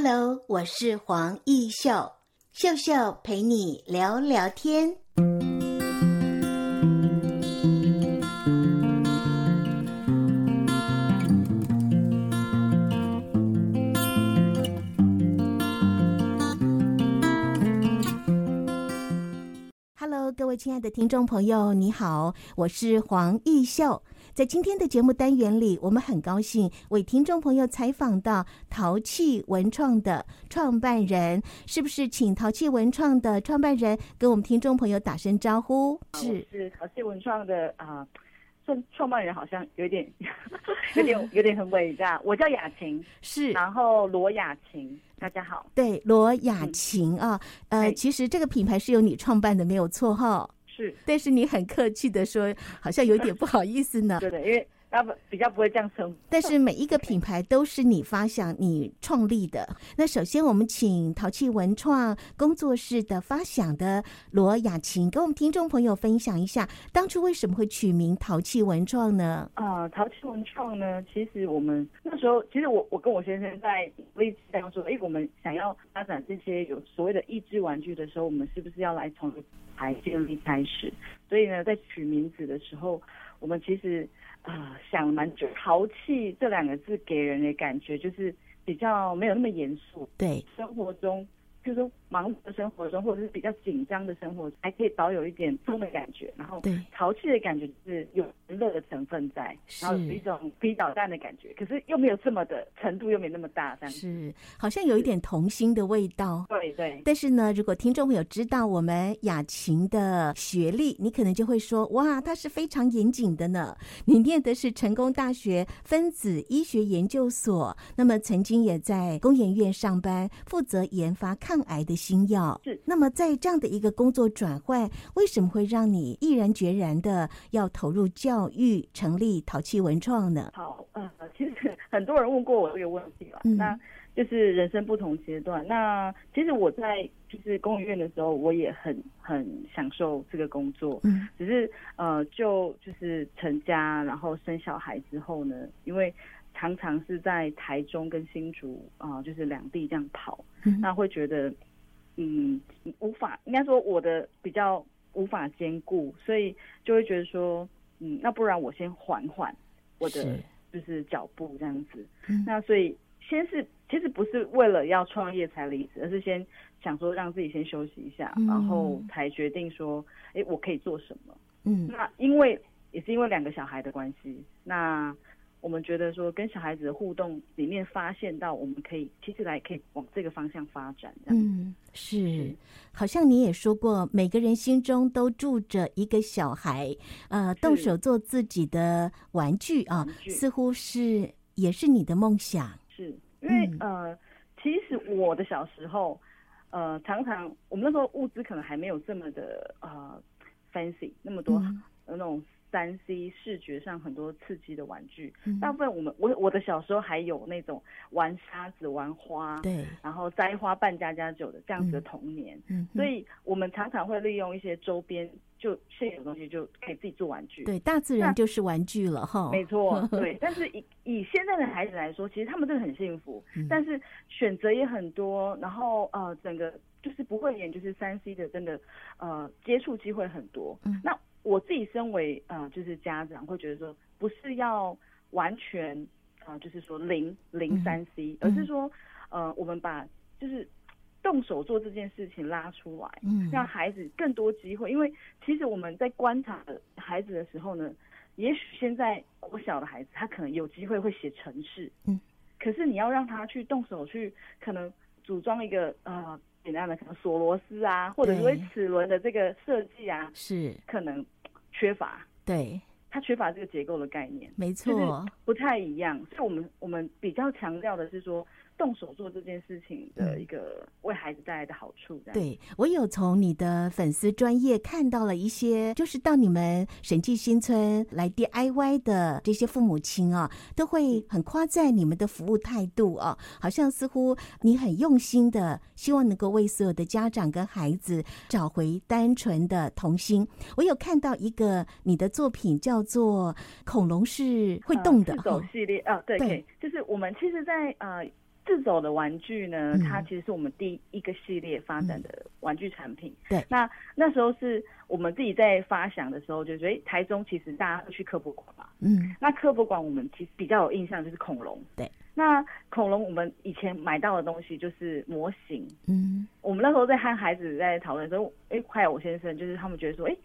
Hello，我是黄义秀，秀秀陪你聊聊天。Hello，各位亲爱的听众朋友，你好，我是黄义秀。在今天的节目单元里，我们很高兴为听众朋友采访到淘气文创的创办人，是不是？请淘气文创的创办人跟我们听众朋友打声招呼。是是淘气文创的啊，创、呃、创办人好像有点 有点有点很伟大。我叫雅琴，是，然后罗雅琴，大家好。对，罗雅琴啊，嗯、呃，其实这个品牌是由你创办的，没有错哈。是，但是你很客气的说，好像有点不好意思呢。对的，因为他们比较不会这样称呼。但是每一个品牌都是你发想、你创立的。那首先，我们请淘气文创工作室的发想的罗雅琴，跟我们听众朋友分享一下，当初为什么会取名淘气文创呢？啊、呃，陶器文创呢，其实我们那时候，其实我我跟我先生在微当说，哎，我们想要发展这些有所谓的益智玩具的时候，我们是不是要来从牌建立开始，所以呢，在取名字的时候，我们其实啊、呃、想蛮久。淘气这两个字给人的感觉就是比较没有那么严肃，对，生活中。就是说忙碌的生活中，或者是比较紧张的生活，还可以保有一点风的感觉。然后，对陶器的感觉是有娱乐的成分在，然后有一种逼捣蛋的感觉，可是又没有这么的程度，又没那么大，这样是好像有一点童心的味道。对对。但是呢，如果听众朋友知道我们雅琴的学历，你可能就会说：哇，她是非常严谨的呢。你念的是成功大学分子医学研究所，那么曾经也在工研院上班，负责研发抗抗癌的新药是。那么在这样的一个工作转换，为什么会让你毅然决然的要投入教育，成立淘气文创呢？好，呃，其实很多人问过我这个问题了，嗯、那就是人生不同阶段。那其实我在就是公务院的时候，我也很很享受这个工作，嗯，只是呃，就就是成家，然后生小孩之后呢，因为。常常是在台中跟新竹啊、呃，就是两地这样跑，嗯、那会觉得，嗯，无法，应该说我的比较无法兼顾，所以就会觉得说，嗯，那不然我先缓缓我的就是脚步这样子。那所以先是其实不是为了要创业才离职，而是先想说让自己先休息一下，嗯、然后才决定说，哎，我可以做什么？嗯，那因为也是因为两个小孩的关系，那。我们觉得说跟小孩子的互动里面发现到，我们可以其实来可以往这个方向发展。嗯，是，好像你也说过，每个人心中都住着一个小孩，呃，动手做自己的玩具啊，似乎是也是你的梦想。是因为、嗯、呃，其实我的小时候，呃，常常我们那时候物资可能还没有这么的呃 fancy，那么多、嗯、那种。三 C 视觉上很多刺激的玩具，嗯、大部分我们我我的小时候还有那种玩沙子、玩花，对，然后摘花扮家家酒的这样子的童年。嗯，所以我们常常会利用一些周边就现有的东西就可以自己做玩具。对，大自然就是玩具了哈。没错，对。但是以以现在的孩子来说，其实他们真的很幸福，嗯、但是选择也很多，然后呃，整个就是不会演就是三 C 的，真的呃接触机会很多。嗯，那。我自己身为呃，就是家长，会觉得说，不是要完全啊、呃，就是说零零三 C，而是说，呃，我们把就是动手做这件事情拉出来，嗯，让孩子更多机会。因为其实我们在观察孩子的时候呢，也许现在国小的孩子他可能有机会会写程式，嗯，可是你要让他去动手去，可能组装一个呃简单的可能锁螺丝啊，或者是齿轮的这个设计啊，是。可能。缺乏，对，他缺乏这个结构的概念，没错，不太一样。所以我们我们比较强调的是说，动手做这件事情的一个为孩子带来的好处。对，我有从你的粉丝专业看到了一些，就是到你们审计新村来 DIY 的这些父母亲啊，都会很夸赞你们的服务态度啊，好像似乎你很用心的，希望能够为所有的家长跟孩子找回单纯的童心。我有看到一个你的作品叫做《恐龙是会动的》呃、系列啊，对对，就是我们其实在，在呃。自走的玩具呢，嗯、它其实是我们第一个系列发展的玩具产品。嗯、对，那那时候是我们自己在发想的时候，就觉得哎，台中其实大家会去科博馆嘛。嗯，那科博馆我们其实比较有印象就是恐龙。对，那恐龙我们以前买到的东西就是模型。嗯，我们那时候在和孩子在讨论的时候，哎，还有我先生，就是他们觉得说，哎，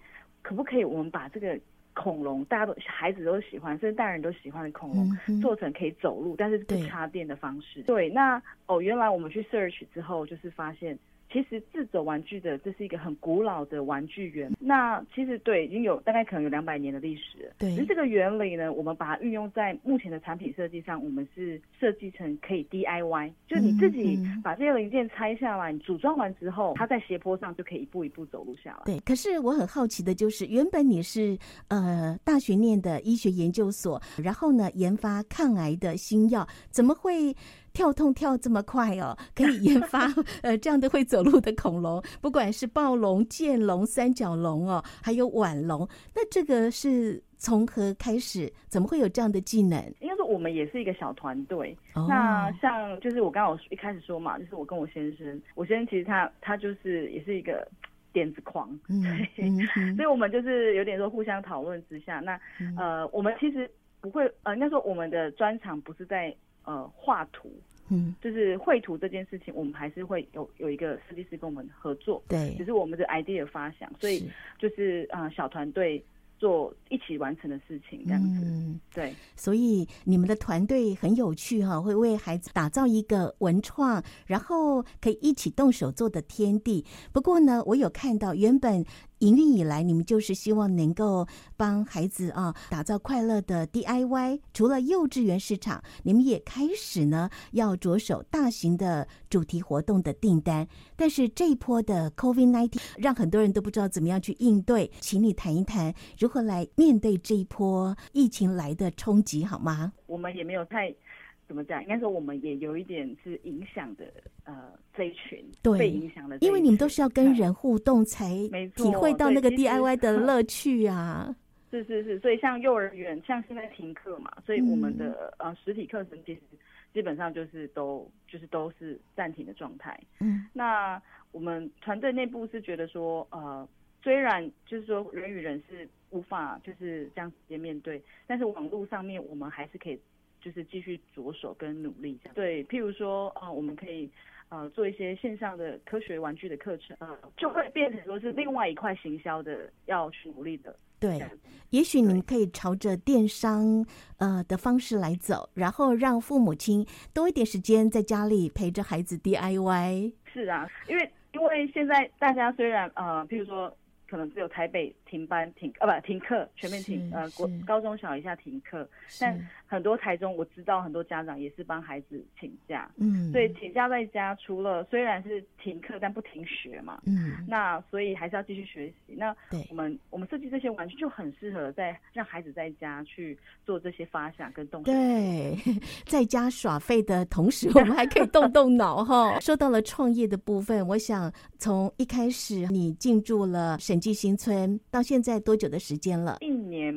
可不可以我们把这个。恐龙，大家都孩子都喜欢，甚至大人都喜欢的恐龙，嗯、做成可以走路，但是不插电的方式。对，对，那哦，原来我们去 search 之后，就是发现。其实自走玩具的，这是一个很古老的玩具原理。那其实对，已经有大概可能有两百年的历史了。对，这个原理呢，我们把它运用在目前的产品设计上，我们是设计成可以 DIY，就你自己把这些零件拆下来，你组装完之后，它在斜坡上就可以一步一步走路下来。对，可是我很好奇的就是，原本你是呃大学念的医学研究所，然后呢研发抗癌的新药，怎么会？跳痛跳这么快哦，可以研发 呃这样的会走路的恐龙，不管是暴龙、剑龙、三角龙哦，还有腕龙，那这个是从何开始？怎么会有这样的技能？应该说我们也是一个小团队。哦、那像就是我刚刚一开始说嘛，就是我跟我先生，我先生其实他他就是也是一个点子狂，嗯，所以我们就是有点说互相讨论之下，那呃我们其实不会呃应该说我们的专长不是在。呃，画图，嗯，就是绘图这件事情，我们还是会有有一个设计师跟我们合作，对，只是我们的 idea 发想，所以就是啊、呃，小团队。做一起完成的事情，这样子，嗯、对，所以你们的团队很有趣哈，会为孩子打造一个文创，然后可以一起动手做的天地。不过呢，我有看到原本营运以来，你们就是希望能够帮孩子啊打造快乐的 DIY。除了幼稚园市场，你们也开始呢要着手大型的主题活动的订单。但是这一波的 COVID-19 让很多人都不知道怎么样去应对，请你谈一谈如何来面对这一波疫情来的冲击，好吗？我们也没有太怎么讲，应该说我们也有一点是影响的，呃，这一群对被影响的，因为你们都是要跟人互动才体会到那个 DIY 的乐趣啊。是是是，所以像幼儿园，像现在停课嘛，所以我们的、嗯、呃实体课程其实基本上就是都就是都是暂停的状态。嗯，那我们团队内部是觉得说，呃。虽然就是说人与人是无法就是这样直接面对，但是网络上面我们还是可以就是继续着手跟努力这样。对，譬如说啊、呃，我们可以呃做一些线上的科学玩具的课程，呃，就会变成说是另外一块行销的要去努力的。对，也许你们可以朝着电商呃的方式来走，然后让父母亲多一点时间在家里陪着孩子 DIY。是啊，因为因为现在大家虽然呃，譬如说。可能只有台北停班停啊不停课全面停呃国高中小一下停课，但很多台中我知道很多家长也是帮孩子请假，嗯，所以请假在家除了虽然是停课但不停学嘛，嗯，那所以还是要继续学习。那我们我们设计这些玩具就很适合在让孩子在家去做这些发想跟动手。对，在家耍废的同时，我们还可以动动脑哈。说到了创业的部分，我想从一开始你进驻了审计新村到现在多久的时间了？一年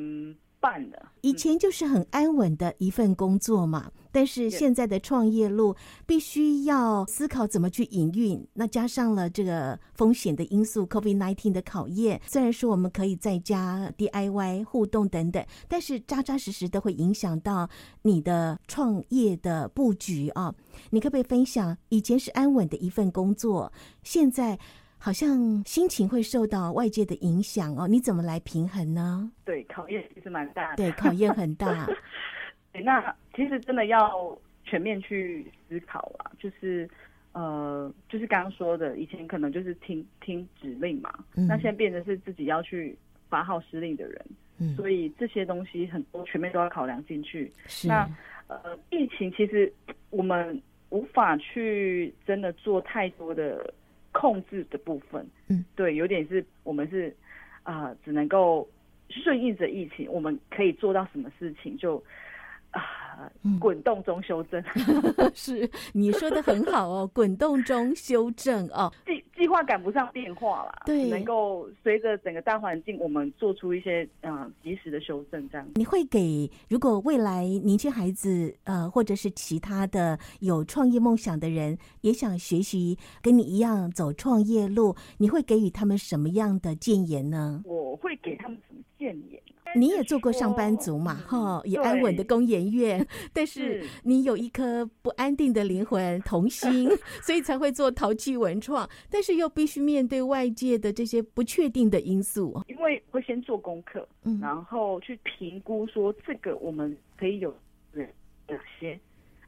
半了。以前就是很安稳的一份工作嘛，但是现在的创业路必须要思考怎么去营运。那加上了这个风险的因素，COVID-19 的考验。虽然说我们可以在家 DIY 互动等等，但是扎扎实实的会影响到你的创业的布局啊。你可不可以分享，以前是安稳的一份工作，现在？好像心情会受到外界的影响哦，你怎么来平衡呢？对，考验其实蛮大的。对，考验很大。那其实真的要全面去思考啊，就是呃，就是刚刚说的，以前可能就是听听指令嘛，嗯、那现在变成是自己要去发号施令的人，嗯、所以这些东西很多全面都要考量进去。是。那呃，疫情其实我们无法去真的做太多的。控制的部分，嗯，对，有点是我们是啊、呃，只能够顺应着疫情，我们可以做到什么事情就啊，滚、呃、动中修正。是，你说的很好哦，滚动中修正哦，计计计划赶不上变化啦，对，能够随着整个大环境，我们做出一些嗯及时的修正，这样。你会给如果未来年轻孩子呃，或者是其他的有创业梦想的人，也想学习跟你一样走创业路，你会给予他们什么样的建言呢？我会给？你也做过上班族嘛，哈、嗯，也安稳的工研院，但是。你有一颗不安定的灵魂，童心，所以才会做淘气文创，但是又必须面对外界的这些不确定的因素。因为会先做功课，嗯，然后去评估说这个我们可以有哪些，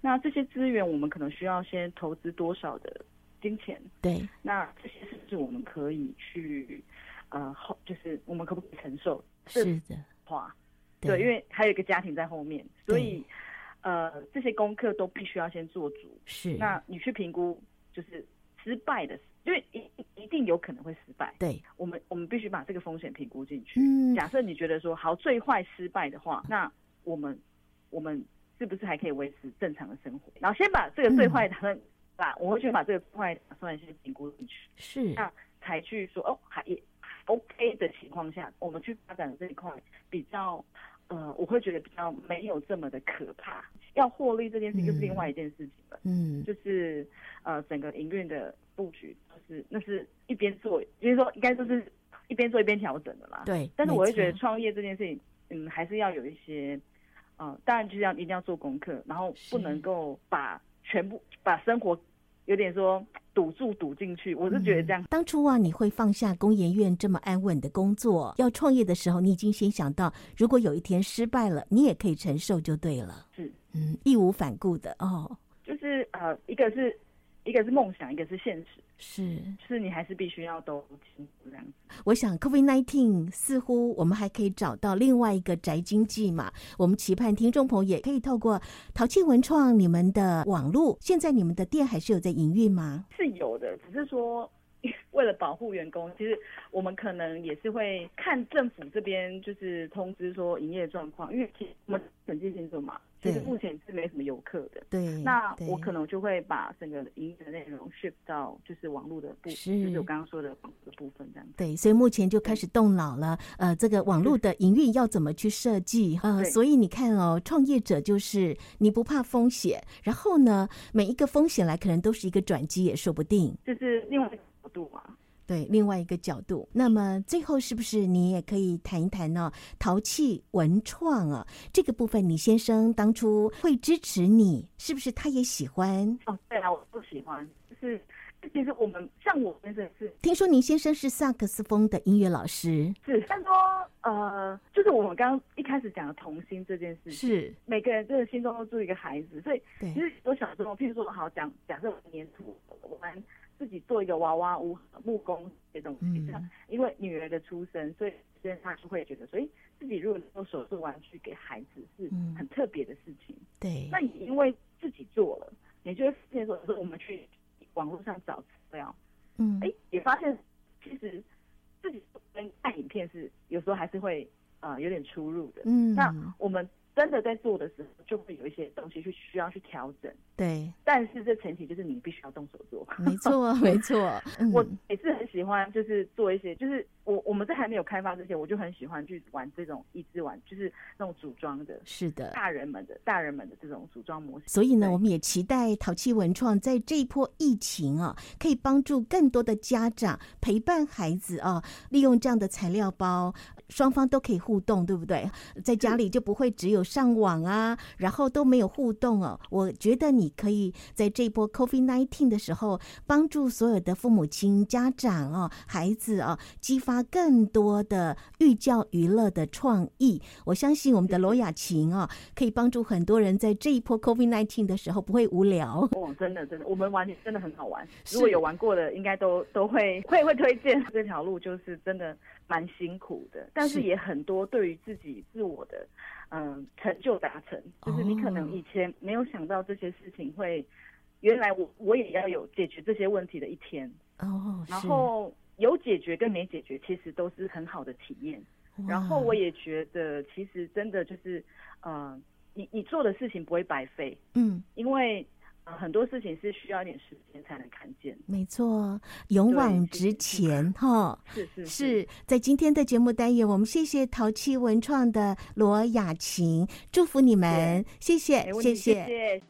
那这些资源我们可能需要先投资多少的金钱？对，那这些是不是我们可以去，呃，后就是我们可不可以承受？是的，话，对，因为还有一个家庭在后面，所以呃，这些功课都必须要先做足。是，那你去评估，就是失败的，因为一一定有可能会失败。对，我们我们必须把这个风险评估进去。嗯，假设你觉得说好，最坏失败的话，那我们我们是不是还可以维持正常的生活？然后先把这个最坏打算，把、嗯、我会去把这个坏打算先评估进去。是，那才去说哦。OK 的情况下，我们去发展这一块比较，呃，我会觉得比较没有这么的可怕。要获利这件事就是另外一件事情了，嗯，就是呃，整个营运的布局，就是那是一边做，就是说应该就是一边做一边调整的啦。对，但是我会觉得创业这件事情，嗯，还是要有一些，呃，当然就是要一定要做功课，然后不能够把全部把生活。有点说赌注赌进去，我是觉得这样。嗯、当初啊，你会放下工研院这么安稳的工作，要创业的时候，你已经先想到，如果有一天失败了，你也可以承受就对了。是，嗯，义无反顾的哦。就是呃，一个是。一个是梦想，一个是现实，是，是你还是必须要都清楚这样子。我想，COVID nineteen 似乎我们还可以找到另外一个宅经济嘛。我们期盼听众朋友也可以透过淘气文创你们的网络，现在你们的店还是有在营运吗？是有的，只是说为了保护员工，其实我们可能也是会看政府这边就是通知说营业状况，因为其实我们审计清楚嘛。其实目前是没什么游客的，对。那我可能就会把整个营业的内容 shift 到就是网络的部分，就是我刚刚说的网络的部分这样子。对，所以目前就开始动脑了。呃，这个网络的营运要怎么去设计？呃，所以你看哦，创业者就是你不怕风险，然后呢，每一个风险来可能都是一个转机，也说不定。就是另外一个角度嘛。对，另外一个角度。那么最后是不是你也可以谈一谈呢？淘气文创啊，这个部分，你先生当初会支持你，是不是他也喜欢？哦，对啊，我不喜欢。就是其实我们像我先生是，听说您先生是萨克斯风的音乐老师，是。但说呃，就是我们刚刚一开始讲的童心这件事情，是每个人真的心中都住一个孩子，所以其实我小时候，譬如说好讲，假设我年初我们。自己做一个娃娃屋、木工这些东西，嗯，因为女儿的出生，所以现在他就会觉得，所以自己如果能够手做玩具给孩子是很特别的事情。对，那也因为自己做了，也就会发现说，说我们去网络上找资料，嗯，哎，也发现其实自己跟看影片是有时候还是会呃有点出入的。嗯，那我们真的在做的时候，就会有一些东西去需要去调整。对，但是这前提就是你必须要动手做。没错，没错。我也是很喜欢，就是做一些，就是我我们在还没有开发之前，我就很喜欢去玩这种益智玩，就是那种组装的。是的，大人们的大人们的这种组装模式。所以呢，我们也期待淘气文创在这一波疫情啊，可以帮助更多的家长陪伴孩子啊，利用这样的材料包，双方都可以互动，对不对？在家里就不会只有上网啊，然后都没有互动哦。我觉得你。可以在这一波 COVID-19 的时候，帮助所有的父母亲、家长哦、孩子哦，激发更多的寓教于乐的创意。我相信我们的罗雅琴哦，可以帮助很多人在这一波 COVID-19 的时候不会无聊。哦，真的，真的，我们玩真的很好玩。如果有玩过的，应该都都会会会推荐。这条路就是真的蛮辛苦的，但是也很多对于自己自我的。嗯，成就达成，就是你可能以前没有想到这些事情会，原来我我也要有解决这些问题的一天哦。然后有解决跟没解决，其实都是很好的体验。然后我也觉得，其实真的就是，呃，你你做的事情不会白费，嗯，因为很多事情是需要一点时间才能看见。没错，勇往直前哈。是是是，是在今天的节目单元，我们谢谢淘气文创的罗雅琴，祝福你们，谢谢谢谢。谢谢